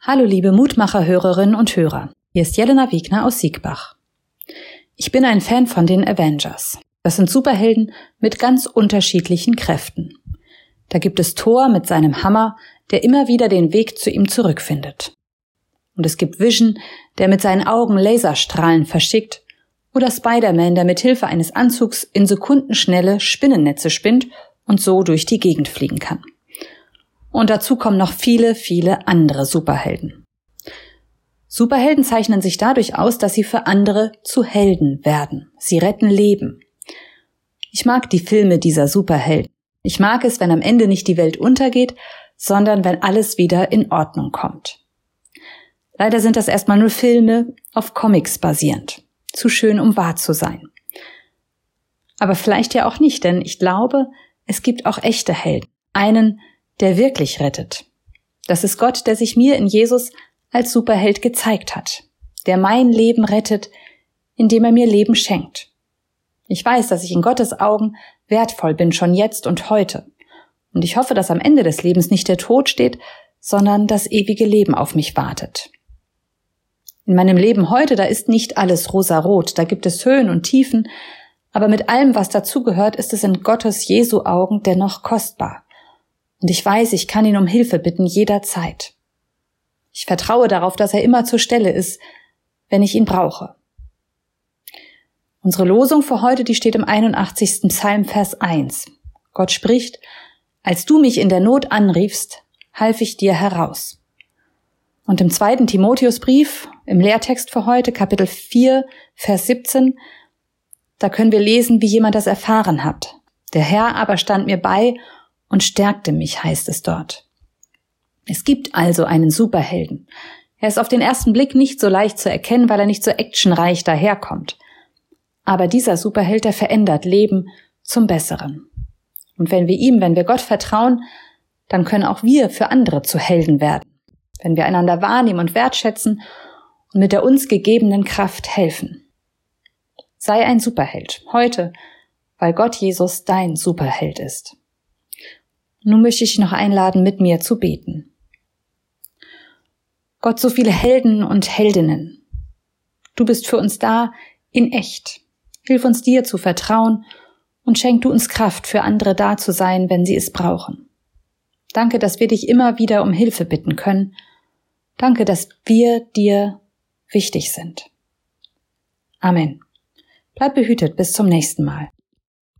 Hallo liebe Mutmacher-Hörerinnen und Hörer. Hier ist Jelena Wiegner aus Siegbach. Ich bin ein Fan von den Avengers. Das sind Superhelden mit ganz unterschiedlichen Kräften. Da gibt es Thor mit seinem Hammer, der immer wieder den Weg zu ihm zurückfindet. Und es gibt Vision, der mit seinen Augen Laserstrahlen verschickt, oder Spider-Man, der mit Hilfe eines Anzugs in Sekundenschnelle Spinnennetze spinnt und so durch die Gegend fliegen kann. Und dazu kommen noch viele, viele andere Superhelden. Superhelden zeichnen sich dadurch aus, dass sie für andere zu Helden werden. Sie retten Leben. Ich mag die Filme dieser Superhelden. Ich mag es, wenn am Ende nicht die Welt untergeht, sondern wenn alles wieder in Ordnung kommt. Leider sind das erstmal nur Filme auf Comics basierend. Zu schön, um wahr zu sein. Aber vielleicht ja auch nicht, denn ich glaube, es gibt auch echte Helden. Einen, der wirklich rettet. Das ist Gott, der sich mir in Jesus als Superheld gezeigt hat, der mein Leben rettet, indem er mir Leben schenkt. Ich weiß, dass ich in Gottes Augen wertvoll bin, schon jetzt und heute. Und ich hoffe, dass am Ende des Lebens nicht der Tod steht, sondern das ewige Leben auf mich wartet. In meinem Leben heute, da ist nicht alles rosarot, da gibt es Höhen und Tiefen, aber mit allem, was dazugehört, ist es in Gottes Jesu Augen dennoch kostbar. Und ich weiß, ich kann ihn um Hilfe bitten jederzeit. Ich vertraue darauf, dass er immer zur Stelle ist, wenn ich ihn brauche. Unsere Losung für heute, die steht im 81. Psalm, Vers 1. Gott spricht, als du mich in der Not anriefst, half ich dir heraus. Und im zweiten Timotheusbrief, im Lehrtext für heute, Kapitel 4, Vers 17, da können wir lesen, wie jemand das erfahren hat. Der Herr aber stand mir bei und stärkte mich, heißt es dort. Es gibt also einen Superhelden. Er ist auf den ersten Blick nicht so leicht zu erkennen, weil er nicht so actionreich daherkommt. Aber dieser Superheld, der verändert Leben zum Besseren. Und wenn wir ihm, wenn wir Gott vertrauen, dann können auch wir für andere zu Helden werden. Wenn wir einander wahrnehmen und wertschätzen und mit der uns gegebenen Kraft helfen. Sei ein Superheld, heute, weil Gott Jesus dein Superheld ist. Nun möchte ich noch einladen, mit mir zu beten. Gott, so viele Helden und Heldinnen. Du bist für uns da in echt. Hilf uns dir zu vertrauen und schenk du uns Kraft, für andere da zu sein, wenn sie es brauchen. Danke, dass wir dich immer wieder um Hilfe bitten können. Danke, dass wir dir wichtig sind. Amen. Bleib behütet bis zum nächsten Mal.